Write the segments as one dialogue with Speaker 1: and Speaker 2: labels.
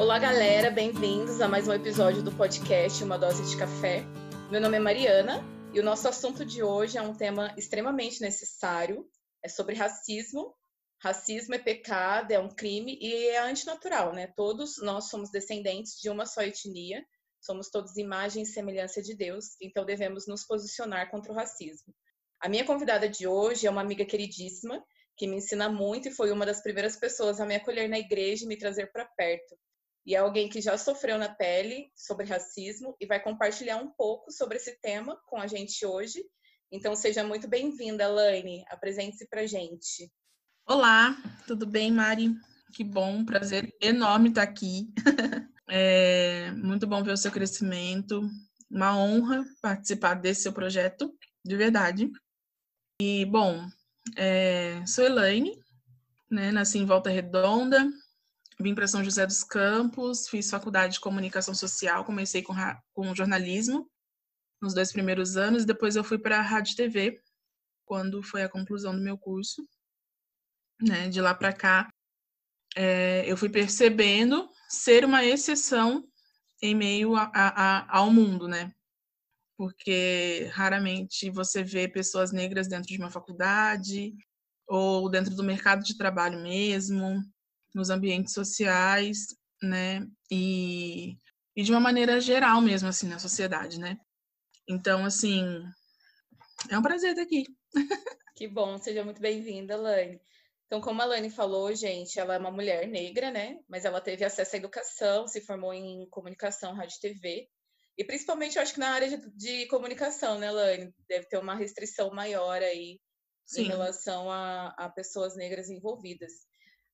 Speaker 1: Olá, galera, bem-vindos a mais um episódio do podcast Uma Dose de Café. Meu nome é Mariana e o nosso assunto de hoje é um tema extremamente necessário. É sobre racismo. Racismo é pecado, é um crime e é antinatural, né? Todos nós somos descendentes de uma só etnia, somos todos imagem e semelhança de Deus, então devemos nos posicionar contra o racismo. A minha convidada de hoje é uma amiga queridíssima que me ensina muito e foi uma das primeiras pessoas a me acolher na igreja e me trazer para perto. E é alguém que já sofreu na pele sobre racismo e vai compartilhar um pouco sobre esse tema com a gente hoje. Então seja muito bem-vinda, Laine. Apresente-se para gente.
Speaker 2: Olá, tudo bem, Mari? Que bom, prazer enorme estar aqui. é muito bom ver o seu crescimento. Uma honra participar desse seu projeto, de verdade. E, bom, é, sou Elaine, né, nasci em Volta Redonda, vim para São José dos Campos, fiz faculdade de comunicação social, comecei com, com jornalismo nos dois primeiros anos, depois eu fui para a Rádio TV, quando foi a conclusão do meu curso. Né, de lá para cá, é, eu fui percebendo ser uma exceção em meio a, a, ao mundo, né? porque raramente você vê pessoas negras dentro de uma faculdade ou dentro do mercado de trabalho mesmo, nos ambientes sociais, né? E, e de uma maneira geral mesmo, assim, na sociedade, né? Então, assim, é um prazer estar aqui.
Speaker 1: Que bom, seja muito bem-vinda, Lani. Então, como a Lani falou, gente, ela é uma mulher negra, né? Mas ela teve acesso à educação, se formou em comunicação, rádio e TV, e principalmente, eu acho que na área de, de comunicação, né, Lani? Deve ter uma restrição maior aí Sim. em relação a, a pessoas negras envolvidas.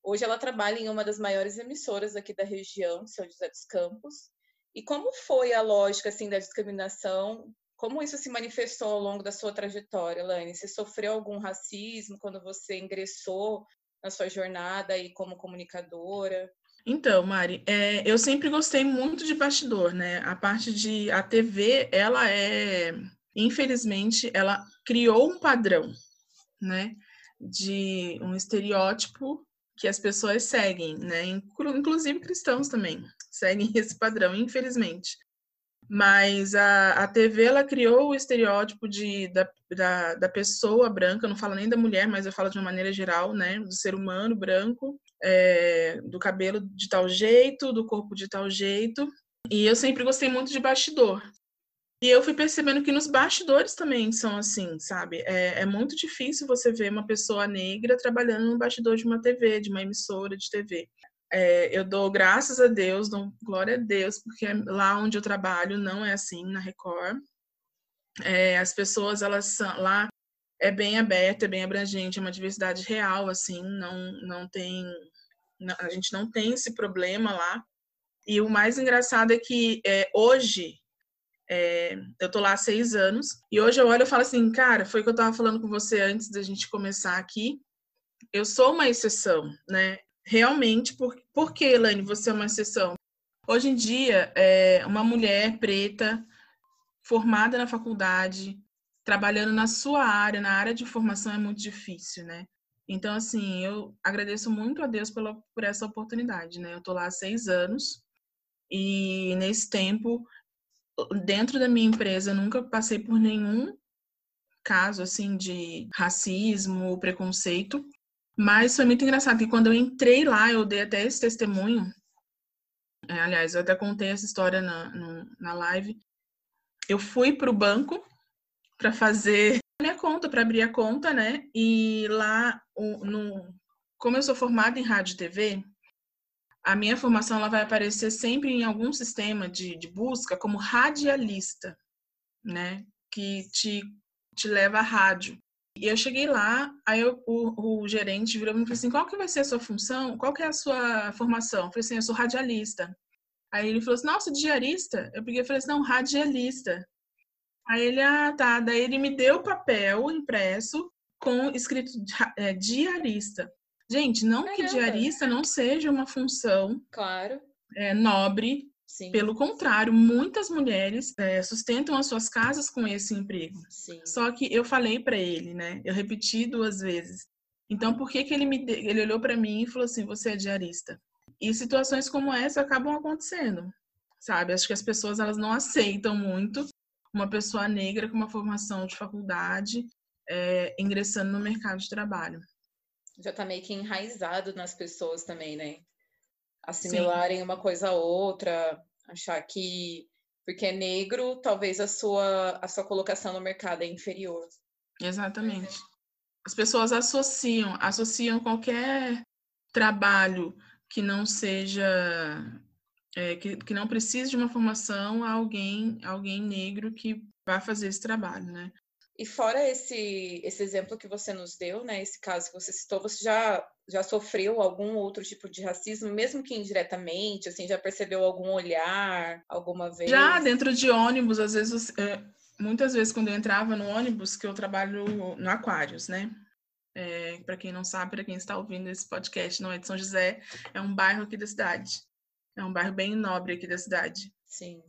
Speaker 1: Hoje ela trabalha em uma das maiores emissoras aqui da região, São José dos Campos. E como foi a lógica assim da discriminação? Como isso se manifestou ao longo da sua trajetória, Lani? Você sofreu algum racismo quando você ingressou na sua jornada aí como comunicadora?
Speaker 2: Então, Mari, é, eu sempre gostei muito de bastidor, né? A parte de a TV, ela é, infelizmente, ela criou um padrão, né? De um estereótipo que as pessoas seguem, né? Inclusive cristãos também seguem esse padrão, infelizmente. Mas a, a TV ela criou o estereótipo de, da, da, da pessoa branca, não falo nem da mulher, mas eu falo de uma maneira geral, né? Do ser humano branco, é, do cabelo de tal jeito, do corpo de tal jeito. E eu sempre gostei muito de bastidor. E eu fui percebendo que nos bastidores também são assim, sabe? É, é, muito difícil você ver uma pessoa negra trabalhando no bastidor de uma TV, de uma emissora de TV. É, eu dou graças a Deus, dou glória a Deus, porque lá onde eu trabalho não é assim, na Record. É, as pessoas, elas são, lá é bem aberto, é bem abrangente, é uma diversidade real, assim, não, não tem, não, a gente não tem esse problema lá. E o mais engraçado é que é, hoje, é, eu tô lá há seis anos, e hoje eu olho e falo assim, cara, foi o que eu tava falando com você antes da gente começar aqui, eu sou uma exceção, né? realmente, por, por que, Elaine, você é uma exceção? Hoje em dia, é, uma mulher preta, formada na faculdade, trabalhando na sua área, na área de formação, é muito difícil, né? Então, assim, eu agradeço muito a Deus pela, por essa oportunidade, né? Eu tô lá há seis anos e nesse tempo, dentro da minha empresa, nunca passei por nenhum caso, assim, de racismo, preconceito. Mas foi muito engraçado que quando eu entrei lá, eu dei até esse testemunho. É, aliás, eu até contei essa história na, no, na live. Eu fui para o banco para fazer minha conta, para abrir a conta, né? E lá, no, como eu sou formada em rádio e TV, a minha formação ela vai aparecer sempre em algum sistema de, de busca como radialista, né? Que te, te leva à rádio. E eu cheguei lá, aí eu, o, o, gerente virou e falou assim, qual que vai ser a sua função? Qual que é a sua formação? Eu falei assim, eu sou radialista. Aí ele falou assim, nossa, diarista? Eu peguei e falei assim, não, radialista. Aí ele, ah, tá. Daí ele me deu o papel impresso com escrito é, diarista. Gente, não Caramba. que diarista não seja uma função
Speaker 1: claro.
Speaker 2: é, nobre, Sim. Pelo contrário, muitas mulheres é, sustentam as suas casas com esse emprego. Sim. Só que eu falei para ele, né? Eu repeti duas vezes. Então, por que que ele me ele olhou para mim e falou assim: "Você é diarista?" E situações como essa acabam acontecendo, sabe? Acho que as pessoas elas não aceitam muito uma pessoa negra com uma formação de faculdade é, ingressando no mercado de trabalho.
Speaker 1: Já está meio que enraizado nas pessoas também, né? Assimilarem Sim. uma coisa a outra, achar que porque é negro, talvez a sua, a sua colocação no mercado é inferior.
Speaker 2: Exatamente. As pessoas associam, associam qualquer trabalho que não seja é, que, que não precise de uma formação a alguém alguém negro que vai fazer esse trabalho, né?
Speaker 1: E fora esse, esse exemplo que você nos deu, né, esse caso que você citou, você já, já sofreu algum outro tipo de racismo, mesmo que indiretamente, assim, já percebeu algum olhar alguma vez?
Speaker 2: Já dentro de ônibus, às vezes, é, muitas vezes quando eu entrava no ônibus, que eu trabalho no Aquários, né? É, para quem não sabe, para quem está ouvindo esse podcast, não é de São José, é um bairro aqui da cidade. É um bairro bem nobre aqui da cidade.
Speaker 1: Sim.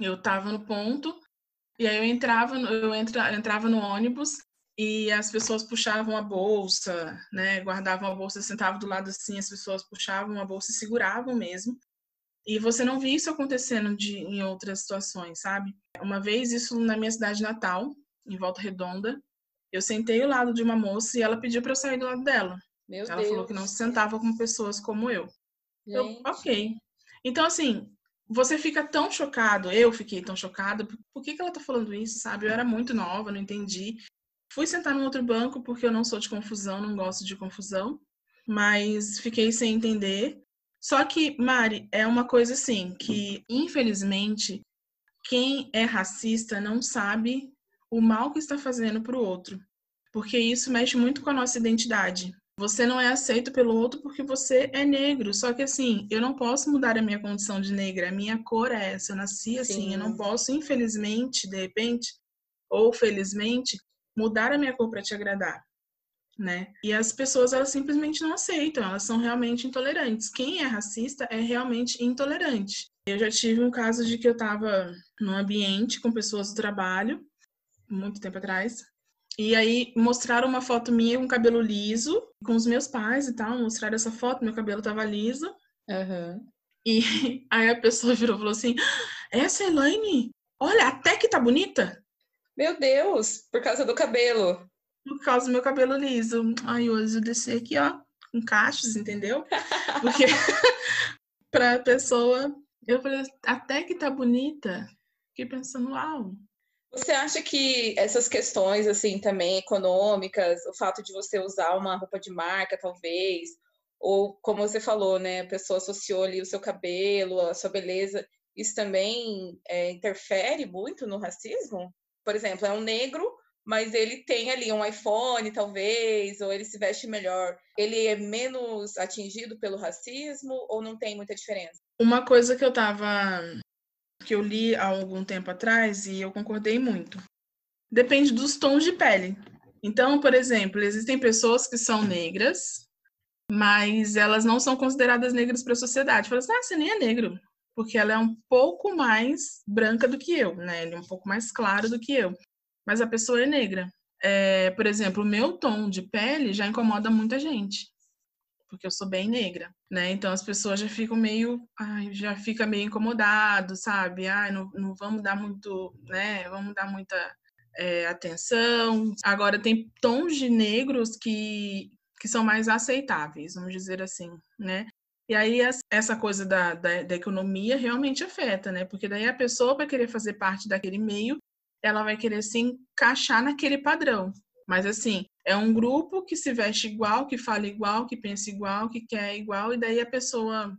Speaker 2: Eu estava no ponto, e aí eu entrava, eu entra, entrava no ônibus e as pessoas puxavam a bolsa, né? Guardavam a bolsa, sentavam do lado assim, as pessoas puxavam a bolsa e seguravam mesmo. E você não via isso acontecendo de, em outras situações, sabe? Uma vez, isso na minha cidade natal, em Volta Redonda, eu sentei ao lado de uma moça e ela pediu para eu sair do lado dela.
Speaker 1: Meu
Speaker 2: ela
Speaker 1: Deus.
Speaker 2: falou que não se sentava com pessoas como eu. Gente. Eu, ok. Então, assim, você fica tão chocado, eu fiquei tão chocada, por que, que ela tá falando isso, sabe? Eu era muito nova, não entendi. Fui sentar no outro banco porque eu não sou de confusão, não gosto de confusão, mas fiquei sem entender. Só que, Mari, é uma coisa assim, que infelizmente quem é racista não sabe o mal que está fazendo para o outro, porque isso mexe muito com a nossa identidade. Você não é aceito pelo outro porque você é negro. Só que assim, eu não posso mudar a minha condição de negra. A minha cor é essa. Eu nasci assim. Sim. Eu não posso, infelizmente, de repente, ou felizmente, mudar a minha cor para te agradar. Né? E as pessoas elas simplesmente não aceitam, elas são realmente intolerantes. Quem é racista é realmente intolerante. Eu já tive um caso de que eu estava num ambiente com pessoas do trabalho, muito tempo atrás, e aí mostraram uma foto minha com cabelo liso, com os meus pais e tal, mostraram essa foto, meu cabelo tava liso.
Speaker 1: Uhum.
Speaker 2: E aí a pessoa virou e falou assim: Essa é Elaine? Olha, até que tá bonita.
Speaker 1: Meu Deus, por causa do cabelo.
Speaker 2: Por causa do meu cabelo liso. Aí hoje eu desci aqui, ó, com cachos, entendeu? Porque pra pessoa, eu falei, até que tá bonita. Fiquei pensando, uau,
Speaker 1: você acha que essas questões, assim, também econômicas, o fato de você usar uma roupa de marca, talvez, ou como você falou, né, a pessoa associou ali o seu cabelo, a sua beleza, isso também é, interfere muito no racismo? Por exemplo, é um negro, mas ele tem ali um iPhone, talvez, ou ele se veste melhor. Ele é menos atingido pelo racismo ou não tem muita diferença?
Speaker 2: Uma coisa que eu tava que eu li há algum tempo atrás e eu concordei muito. Depende dos tons de pele. Então, por exemplo, existem pessoas que são negras, mas elas não são consideradas negras para a sociedade. Fala assim, ah, você nem é negro, porque ela é um pouco mais branca do que eu, né? Ele é um pouco mais claro do que eu. Mas a pessoa é negra. É, por exemplo, o meu tom de pele já incomoda muita gente porque eu sou bem negra, né? Então as pessoas já ficam meio, ai, já fica meio incomodado, sabe? Ai, não, não vamos dar muito, né? Vamos dar muita é, atenção. Agora tem tons de negros que que são mais aceitáveis, vamos dizer assim, né? E aí essa coisa da, da, da economia realmente afeta, né? Porque daí a pessoa vai querer fazer parte daquele meio, ela vai querer se encaixar naquele padrão. Mas assim, é um grupo que se veste igual, que fala igual, que pensa igual, que quer igual, e daí a pessoa,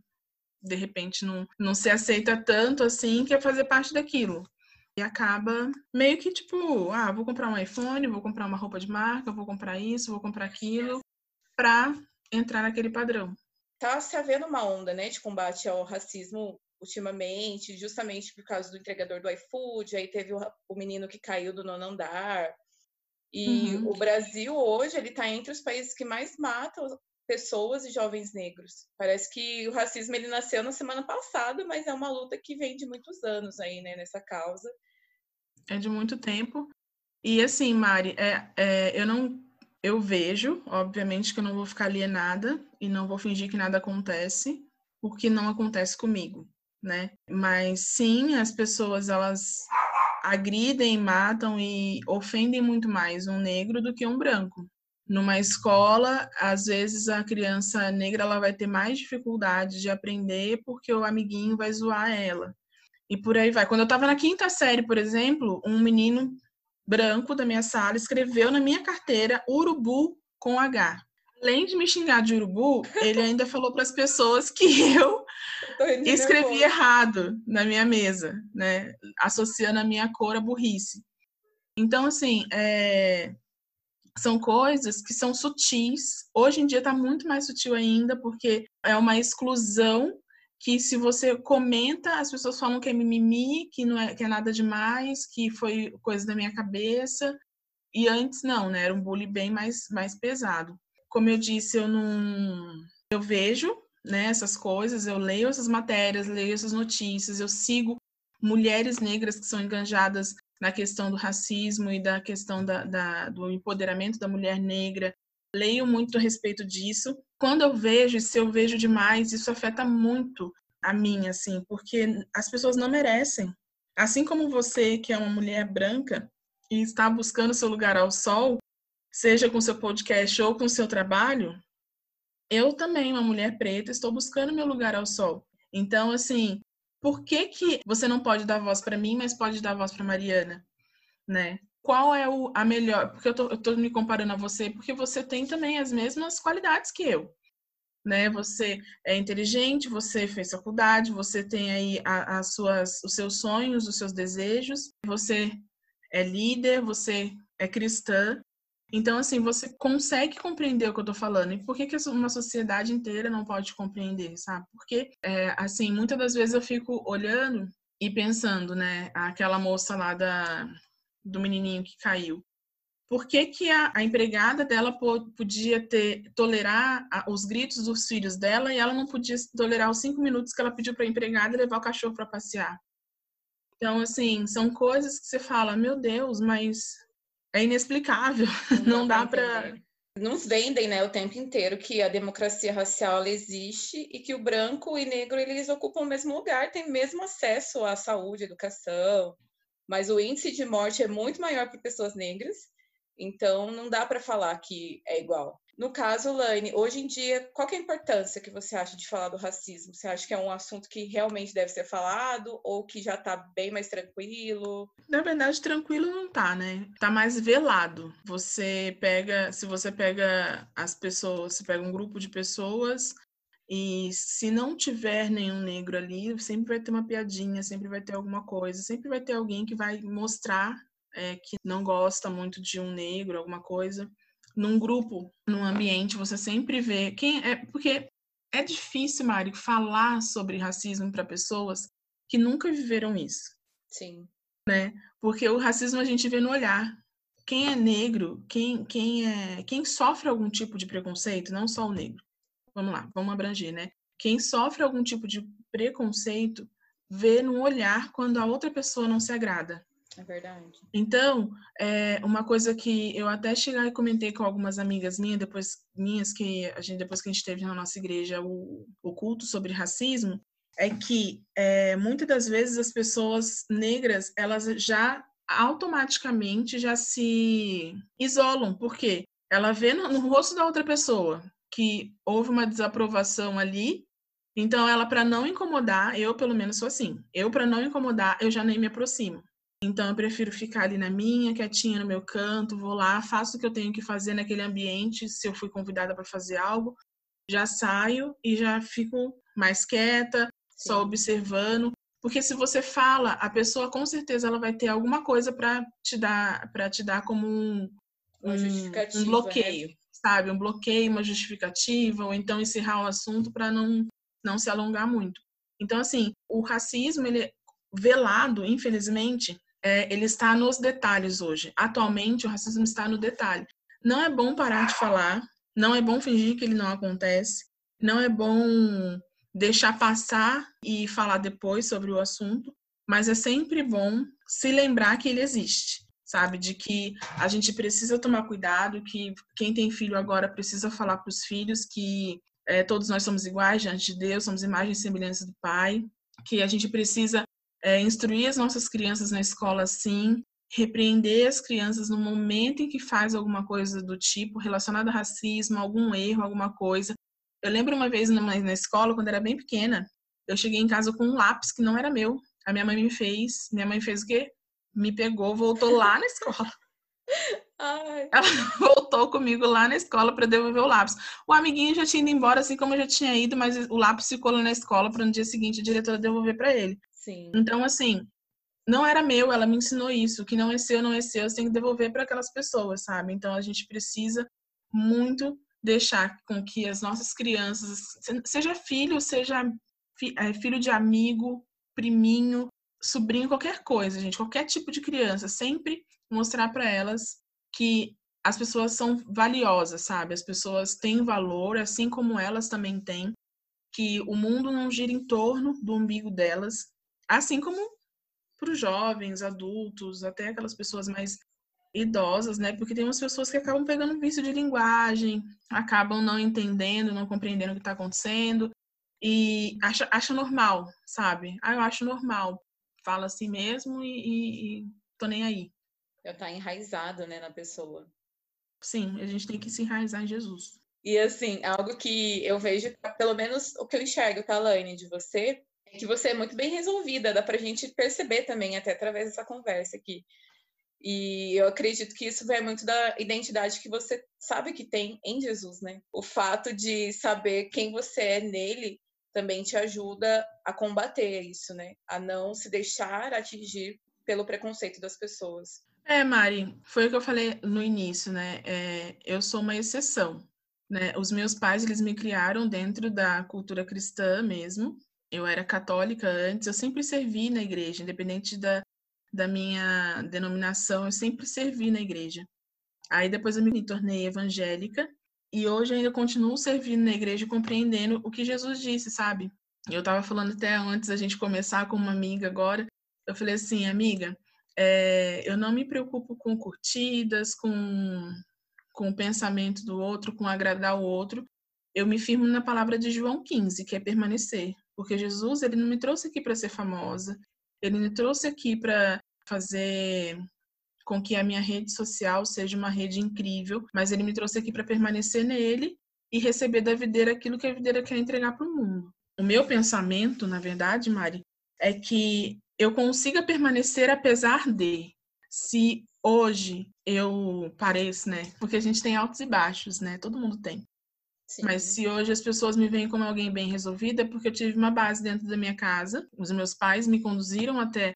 Speaker 2: de repente, não, não se aceita tanto assim, quer fazer parte daquilo. E acaba meio que tipo, ah, vou comprar um iPhone, vou comprar uma roupa de marca, vou comprar isso, vou comprar aquilo, para entrar naquele padrão.
Speaker 1: Tá se havendo uma onda, né, de combate ao racismo ultimamente, justamente por causa do entregador do iFood, aí teve o, o menino que caiu do nono andar, e uhum. o Brasil hoje ele está entre os países que mais matam pessoas e jovens negros. Parece que o racismo ele nasceu na semana passada, mas é uma luta que vem de muitos anos aí, né, nessa causa.
Speaker 2: É de muito tempo. E assim, Mari, é, é, eu não, eu vejo, obviamente, que eu não vou ficar alienada e não vou fingir que nada acontece, o que não acontece comigo, né? Mas sim, as pessoas elas agridem, matam e ofendem muito mais um negro do que um branco. Numa escola, às vezes a criança negra ela vai ter mais dificuldade de aprender porque o amiguinho vai zoar ela. E por aí vai. Quando eu estava na quinta série, por exemplo, um menino branco da minha sala escreveu na minha carteira urubu com H. Além de me xingar de urubu, ele ainda falou para as pessoas que eu escrevi errado na minha mesa, né? Associando a minha cor à burrice. Então, assim, é... são coisas que são sutis. Hoje em dia está muito mais sutil ainda, porque é uma exclusão que se você comenta, as pessoas falam que é mimimi, que não é, que é nada demais, que foi coisa da minha cabeça. E antes não, né? Era um bullying bem mais, mais pesado. Como eu disse, eu não. Eu vejo né, essas coisas, eu leio essas matérias, leio essas notícias, eu sigo mulheres negras que são enganjadas na questão do racismo e da questão da, da, do empoderamento da mulher negra. Leio muito a respeito disso quando eu vejo, se eu vejo demais, isso afeta muito a mim, assim, porque as pessoas não merecem. Assim como você, que é uma mulher branca e está buscando seu lugar ao sol, seja com seu podcast ou com seu trabalho, eu também, uma mulher preta, estou buscando meu lugar ao sol. Então, assim, por que que você não pode dar voz para mim, mas pode dar voz para Mariana, né? qual é o, a melhor, porque eu tô, eu tô me comparando a você, porque você tem também as mesmas qualidades que eu. Né? Você é inteligente, você fez faculdade, você tem aí a, as suas, os seus sonhos, os seus desejos, você é líder, você é cristã. Então, assim, você consegue compreender o que eu tô falando. E por que, que uma sociedade inteira não pode compreender, sabe? Porque, é, assim, muitas das vezes eu fico olhando e pensando, né? Aquela moça lá da, do menininho que caiu. Por que, que a, a empregada dela podia ter tolerar a, os gritos dos filhos dela e ela não podia tolerar os cinco minutos que ela pediu para a empregada levar o cachorro para passear? Então, assim, são coisas que você fala, meu Deus, mas é inexplicável. Não, não dá para
Speaker 1: nos vendem, né, o tempo inteiro que a democracia racial existe e que o branco e negro eles ocupam o mesmo lugar, têm o mesmo acesso à saúde, educação, mas o índice de morte é muito maior para pessoas negras, então não dá para falar que é igual. No caso, Laine, hoje em dia, qual é a importância que você acha de falar do racismo? Você acha que é um assunto que realmente deve ser falado ou que já está bem mais tranquilo?
Speaker 2: Na verdade, tranquilo não tá, né? Tá mais velado. Você pega, se você pega as pessoas, você pega um grupo de pessoas e se não tiver nenhum negro ali, sempre vai ter uma piadinha, sempre vai ter alguma coisa, sempre vai ter alguém que vai mostrar é, que não gosta muito de um negro, alguma coisa. Num grupo, num ambiente, você sempre vê quem é. Porque é difícil, Mari, falar sobre racismo para pessoas que nunca viveram isso.
Speaker 1: Sim.
Speaker 2: Né? Porque o racismo a gente vê no olhar. Quem é negro, quem, quem, é, quem sofre algum tipo de preconceito, não só o negro, vamos lá, vamos abranger, né? Quem sofre algum tipo de preconceito vê no olhar quando a outra pessoa não se agrada.
Speaker 1: É verdade.
Speaker 2: Então, é uma coisa que eu até chegar e comentei com algumas amigas minhas, depois minhas que a gente depois que a gente teve na nossa igreja o, o culto sobre racismo, é que é, muitas das vezes as pessoas negras elas já automaticamente já se isolam, porque ela vê no, no rosto da outra pessoa que houve uma desaprovação ali. Então, ela, para não incomodar, eu pelo menos sou assim. Eu, para não incomodar, eu já nem me aproximo. Então, eu prefiro ficar ali na minha, quietinha no meu canto, vou lá, faço o que eu tenho que fazer naquele ambiente. Se eu fui convidada para fazer algo, já saio e já fico mais quieta, Sim. só observando. Porque se você fala, a pessoa com certeza ela vai ter alguma coisa para te dar, para te dar como um, um, um né? bloqueio. Né? sabe, um bloqueio, uma justificativa, ou então encerrar o assunto para não, não se alongar muito. Então, assim, o racismo, ele é velado, infelizmente, é, ele está nos detalhes hoje. Atualmente, o racismo está no detalhe. Não é bom parar de falar, não é bom fingir que ele não acontece, não é bom deixar passar e falar depois sobre o assunto, mas é sempre bom se lembrar que ele existe sabe? De que a gente precisa tomar cuidado, que quem tem filho agora precisa falar para os filhos que é, todos nós somos iguais diante de Deus, somos imagem e semelhança do Pai, que a gente precisa é, instruir as nossas crianças na escola, sim, repreender as crianças no momento em que faz alguma coisa do tipo relacionada a racismo, algum erro, alguma coisa. Eu lembro uma vez na, na escola, quando era bem pequena, eu cheguei em casa com um lápis que não era meu. A minha mãe me fez. Minha mãe fez o quê? Me pegou, voltou lá na escola. Ai. Ela voltou comigo lá na escola para devolver o lápis. O amiguinho já tinha ido embora, assim como eu já tinha ido, mas o lápis ficou lá na escola para no dia seguinte a diretora devolver para ele.
Speaker 1: Sim.
Speaker 2: Então, assim, não era meu, ela me ensinou isso. Que não é seu, não é seu, você tem que devolver para aquelas pessoas, sabe? Então, a gente precisa muito deixar com que as nossas crianças, seja filho, seja é, filho de amigo, priminho, sobrinho, qualquer coisa, gente, qualquer tipo de criança, sempre mostrar para elas que as pessoas são valiosas, sabe? As pessoas têm valor, assim como elas também têm, que o mundo não gira em torno do umbigo delas, assim como para os jovens, adultos, até aquelas pessoas mais idosas, né? Porque tem umas pessoas que acabam pegando vício de linguagem, acabam não entendendo, não compreendendo o que está acontecendo e acha, acha normal, sabe? Ah, eu acho normal. Fala assim mesmo e, e, e tô nem aí.
Speaker 1: Já tá enraizado, né, na pessoa.
Speaker 2: Sim, a gente tem que se enraizar em Jesus.
Speaker 1: E assim, algo que eu vejo, pelo menos o que eu enxergo, tá, Laine, de você, que você é muito bem resolvida, dá pra gente perceber também, até através dessa conversa aqui. E eu acredito que isso vem muito da identidade que você sabe que tem em Jesus, né? O fato de saber quem você é nele também te ajuda a combater isso, né? A não se deixar atingir pelo preconceito das pessoas.
Speaker 2: É, Mari, foi o que eu falei no início, né? É, eu sou uma exceção, né? Os meus pais, eles me criaram dentro da cultura cristã mesmo. Eu era católica antes, eu sempre servi na igreja, independente da, da minha denominação, eu sempre servi na igreja. Aí depois eu me tornei evangélica e hoje ainda continuo servindo na igreja compreendendo o que Jesus disse, sabe? Eu estava falando até antes da gente começar com uma amiga agora, eu falei assim, amiga, é, eu não me preocupo com curtidas, com, com o pensamento do outro, com agradar o outro. Eu me firmo na palavra de João 15, que é permanecer. Porque Jesus, ele não me trouxe aqui para ser famosa. Ele me trouxe aqui para fazer com que a minha rede social seja uma rede incrível, mas ele me trouxe aqui para permanecer nele e receber da videira aquilo que a videira quer entregar para o mundo. O meu pensamento, na verdade, Mari, é que eu consiga permanecer apesar de. Se hoje eu pareço, né? Porque a gente tem altos e baixos, né? Todo mundo tem. Sim. Mas se hoje as pessoas me veem como alguém bem resolvida, é porque eu tive uma base dentro da minha casa. Os meus pais me conduziram até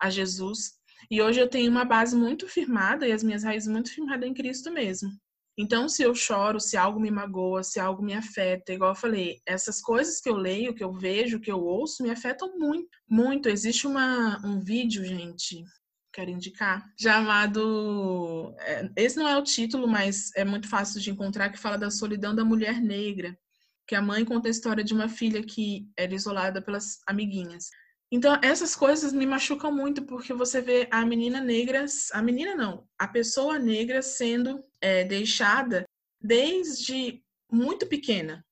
Speaker 2: a Jesus. E hoje eu tenho uma base muito firmada e as minhas raízes muito firmadas em Cristo mesmo. Então, se eu choro, se algo me magoa, se algo me afeta, igual eu falei, essas coisas que eu leio, que eu vejo, que eu ouço, me afetam muito, muito. Existe uma, um vídeo, gente, quero indicar, chamado. É, esse não é o título, mas é muito fácil de encontrar, que fala da solidão da mulher negra. Que a mãe conta a história de uma filha que era isolada pelas amiguinhas. Então, essas coisas me machucam muito, porque você vê a menina negra, a menina não, a pessoa negra sendo é, deixada desde muito pequena,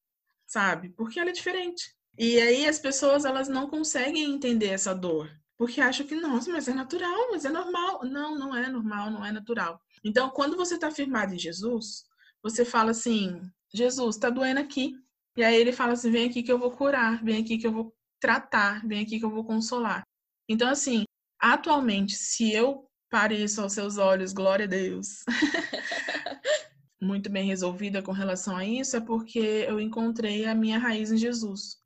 Speaker 2: sabe? Porque ela é diferente. E aí as pessoas, elas não conseguem entender essa dor, porque acham que, nossa, mas é natural, mas é normal. Não, não é normal, não é natural. Então, quando você está firmado em Jesus, você fala assim, Jesus, está doendo aqui. E aí ele fala assim, vem aqui que eu vou curar, vem aqui que eu vou tratar, vem aqui que eu vou consolar. Então, assim, atualmente, se eu pareço aos seus olhos, glória a Deus, muito bem resolvida com relação a isso, é porque eu encontrei a minha raiz em Jesus,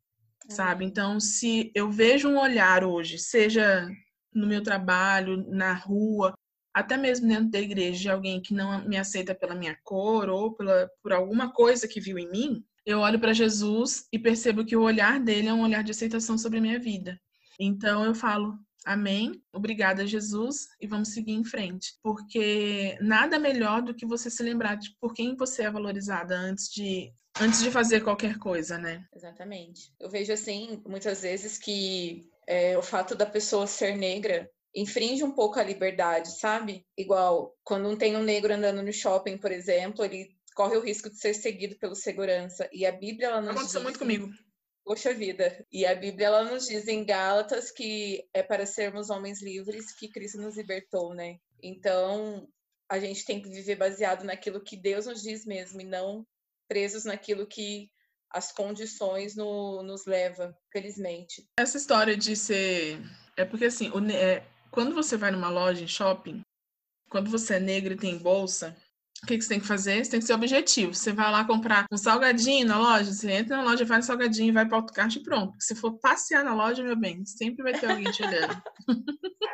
Speaker 2: sabe? Então, se eu vejo um olhar hoje, seja no meu trabalho, na rua, até mesmo dentro da igreja, de alguém que não me aceita pela minha cor ou pela, por alguma coisa que viu em mim, eu olho para Jesus e percebo que o olhar dele é um olhar de aceitação sobre a minha vida. Então eu falo, Amém. Obrigada, Jesus, e vamos seguir em frente. Porque nada melhor do que você se lembrar de por quem você é valorizada antes de antes de fazer qualquer coisa, né?
Speaker 1: Exatamente. Eu vejo assim, muitas vezes que é, o fato da pessoa ser negra infringe um pouco a liberdade, sabe? Igual quando tem um negro andando no shopping, por exemplo, ele corre o risco de ser seguido pelo segurança. E a Bíblia ela nos
Speaker 2: Aconteceu
Speaker 1: diz,
Speaker 2: muito comigo.
Speaker 1: Poxa vida. E a Bíblia ela nos diz em Gálatas que é para sermos homens livres que Cristo nos libertou, né? Então, a gente tem que viver baseado naquilo que Deus nos diz mesmo e não presos naquilo que as condições no, nos leva, felizmente.
Speaker 2: Essa história de ser. É porque assim, o, é, quando você vai numa loja em shopping, quando você é negro e tem bolsa, o que, que, você tem que fazer? Você tem que ser objetivo. Você vai lá comprar um salgadinho na loja, você entra na loja, vai no salgadinho, vai para o autocaixa e pronto. Se for passear na loja, meu bem, sempre vai ter alguém te olhando.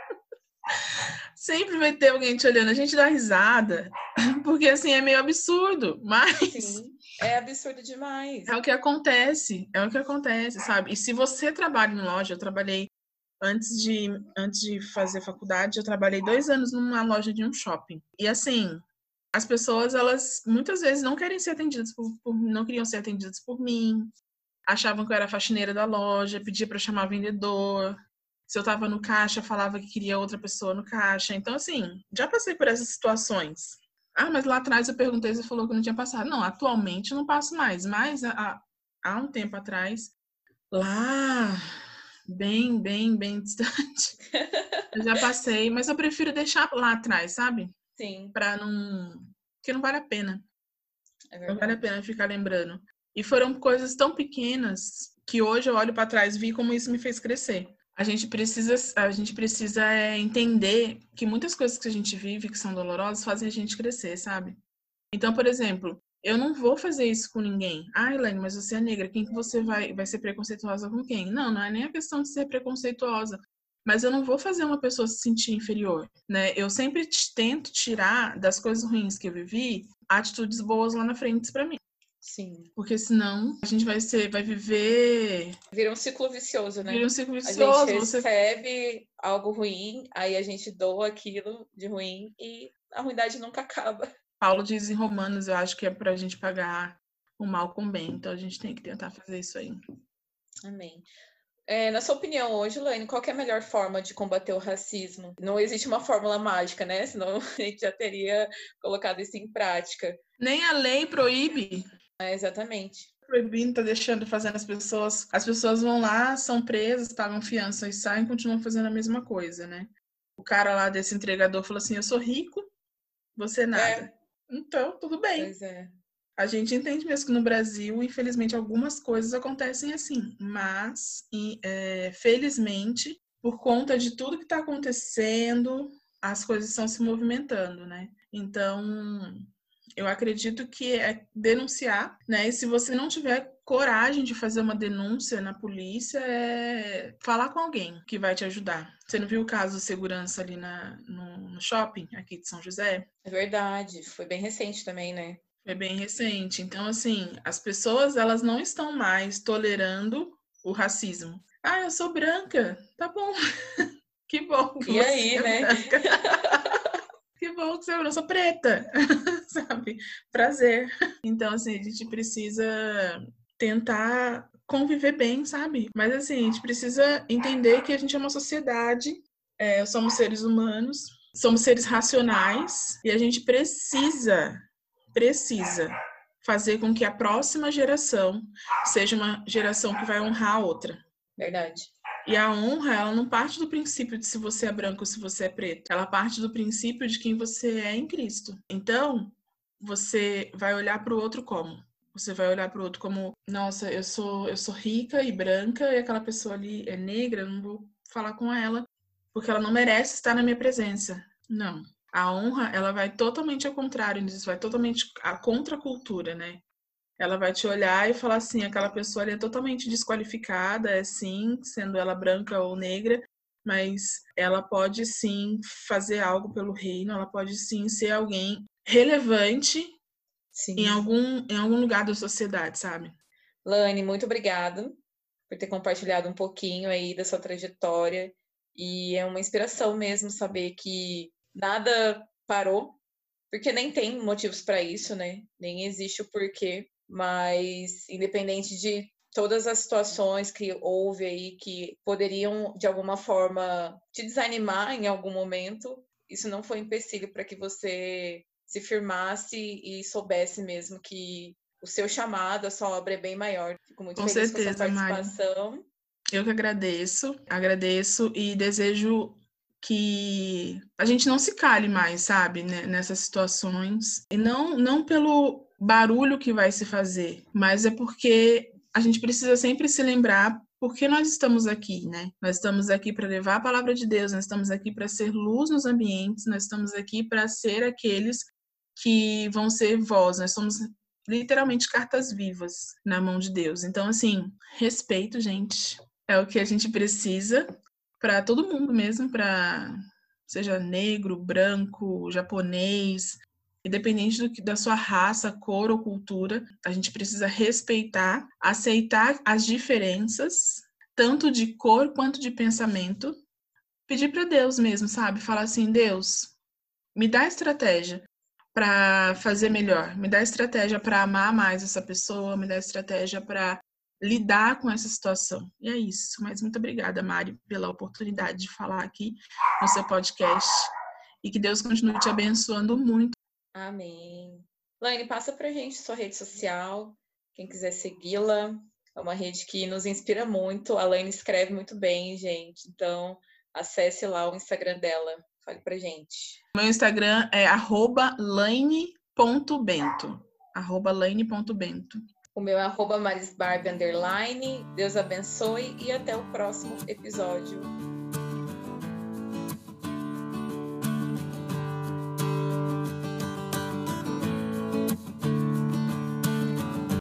Speaker 2: sempre vai ter alguém te olhando. A gente dá risada, porque assim é meio absurdo, mas.
Speaker 1: Sim, é absurdo demais.
Speaker 2: É o que acontece, é o que acontece, sabe? E se você trabalha em loja, eu trabalhei antes de, antes de fazer faculdade, eu trabalhei dois anos numa loja de um shopping. E assim, as pessoas, elas muitas vezes não querem ser atendidas por, por não queriam ser atendidas por mim, achavam que eu era faxineira da loja, pedia para chamar vendedor. Se eu estava no caixa, falava que queria outra pessoa no caixa. Então, assim, já passei por essas situações. Ah, mas lá atrás eu perguntei, você falou que não tinha passado. Não, atualmente eu não passo mais, mas há, há um tempo atrás, lá, bem, bem, bem distante, eu já passei, mas eu prefiro deixar lá atrás, sabe?
Speaker 1: Sim.
Speaker 2: Para não. Porque não vale a pena.
Speaker 1: É
Speaker 2: não vale a pena ficar lembrando. E foram coisas tão pequenas que hoje eu olho para trás e vi como isso me fez crescer. A gente precisa, a gente precisa é, entender que muitas coisas que a gente vive que são dolorosas fazem a gente crescer, sabe? Então, por exemplo, eu não vou fazer isso com ninguém. Ah, Elaine, mas você é negra, quem que você vai, vai ser preconceituosa com quem? Não, não é nem a questão de ser preconceituosa mas eu não vou fazer uma pessoa se sentir inferior, né? Eu sempre tento tirar das coisas ruins que eu vivi atitudes boas lá na frente para mim.
Speaker 1: Sim.
Speaker 2: Porque senão a gente vai ser, vai viver.
Speaker 1: Vira um ciclo vicioso, né?
Speaker 2: Vira um ciclo vicioso.
Speaker 1: A gente recebe você... algo ruim, aí a gente doa aquilo de ruim e a ruindade nunca acaba.
Speaker 2: Paulo diz em Romanos, eu acho que é pra gente pagar o mal com o bem. Então a gente tem que tentar fazer isso aí.
Speaker 1: Amém. É, na sua opinião, hoje, Laine, qual é a melhor forma de combater o racismo? Não existe uma fórmula mágica, né? Senão a gente já teria colocado isso em prática.
Speaker 2: Nem a lei proíbe.
Speaker 1: É, exatamente.
Speaker 2: Proibindo, tá deixando, fazendo as pessoas. As pessoas vão lá, são presas, pagam fiança e saem e continuam fazendo a mesma coisa, né? O cara lá desse entregador falou assim: Eu sou rico, você nada. É. Então, tudo bem.
Speaker 1: Pois é.
Speaker 2: A gente entende mesmo que no Brasil, infelizmente, algumas coisas acontecem assim, mas, é, felizmente, por conta de tudo que está acontecendo, as coisas estão se movimentando, né? Então, eu acredito que é denunciar, né? E se você não tiver coragem de fazer uma denúncia na polícia, é falar com alguém que vai te ajudar. Você não viu o caso de segurança ali na, no, no shopping aqui de São José?
Speaker 1: É verdade, foi bem recente também, né?
Speaker 2: É bem recente. Então, assim, as pessoas elas não estão mais tolerando o racismo. Ah, eu sou branca. Tá bom. que bom.
Speaker 1: Que e aí, é né?
Speaker 2: você é Eu sou preta. Sabe? Prazer. Então, assim, a gente precisa tentar conviver bem, sabe? Mas, assim, a gente precisa entender que a gente é uma sociedade, é, somos seres humanos, somos seres racionais e a gente precisa precisa fazer com que a próxima geração seja uma geração que vai honrar a outra.
Speaker 1: Verdade.
Speaker 2: E a honra, ela não parte do princípio de se você é branco ou se você é preto. Ela parte do princípio de quem você é em Cristo. Então, você vai olhar para o outro como? Você vai olhar para o outro como, nossa, eu sou eu sou rica e branca e aquela pessoa ali é negra, eu não vou falar com ela porque ela não merece estar na minha presença. Não. A honra, ela vai totalmente ao contrário, vai totalmente a contracultura, né? Ela vai te olhar e falar assim, aquela pessoa ali é totalmente desqualificada, é sim, sendo ela branca ou negra, mas ela pode sim fazer algo pelo reino, ela pode sim ser alguém relevante sim. em algum em algum lugar da sociedade, sabe?
Speaker 1: Lani, muito obrigada por ter compartilhado um pouquinho aí da sua trajetória e é uma inspiração mesmo saber que nada parou, porque nem tem motivos para isso, né? Nem existe o porquê, mas independente de todas as situações que houve aí que poderiam de alguma forma te desanimar em algum momento, isso não foi empecilho para que você se firmasse e soubesse mesmo que o seu chamado, a sua obra é bem maior. Fico muito
Speaker 2: com
Speaker 1: feliz
Speaker 2: certeza,
Speaker 1: com a sua participação.
Speaker 2: Mari. Eu que agradeço, agradeço e desejo que a gente não se cale mais, sabe, né, nessas situações. E não, não pelo barulho que vai se fazer, mas é porque a gente precisa sempre se lembrar porque nós estamos aqui, né? Nós estamos aqui para levar a palavra de Deus, nós estamos aqui para ser luz nos ambientes, nós estamos aqui para ser aqueles que vão ser voz, nós somos literalmente cartas vivas na mão de Deus. Então, assim, respeito, gente, é o que a gente precisa para todo mundo mesmo, para seja negro, branco, japonês, independente do que, da sua raça, cor ou cultura, a gente precisa respeitar, aceitar as diferenças, tanto de cor quanto de pensamento, pedir para Deus mesmo, sabe? Falar assim, Deus, me dá estratégia para fazer melhor, me dá estratégia para amar mais essa pessoa, me dá estratégia para lidar com essa situação. E é isso. Mas muito obrigada, Mari, pela oportunidade de falar aqui no seu podcast. E que Deus continue te abençoando muito.
Speaker 1: Amém. Laine, passa pra gente sua rede social. Quem quiser segui-la, é uma rede que nos inspira muito. A Laine escreve muito bem, gente. Então, acesse lá o Instagram dela. Fale pra gente.
Speaker 2: Meu Instagram é laine.bento. laine.bento.
Speaker 1: O meu é arroba marisbarbe. Deus abençoe e até o próximo episódio.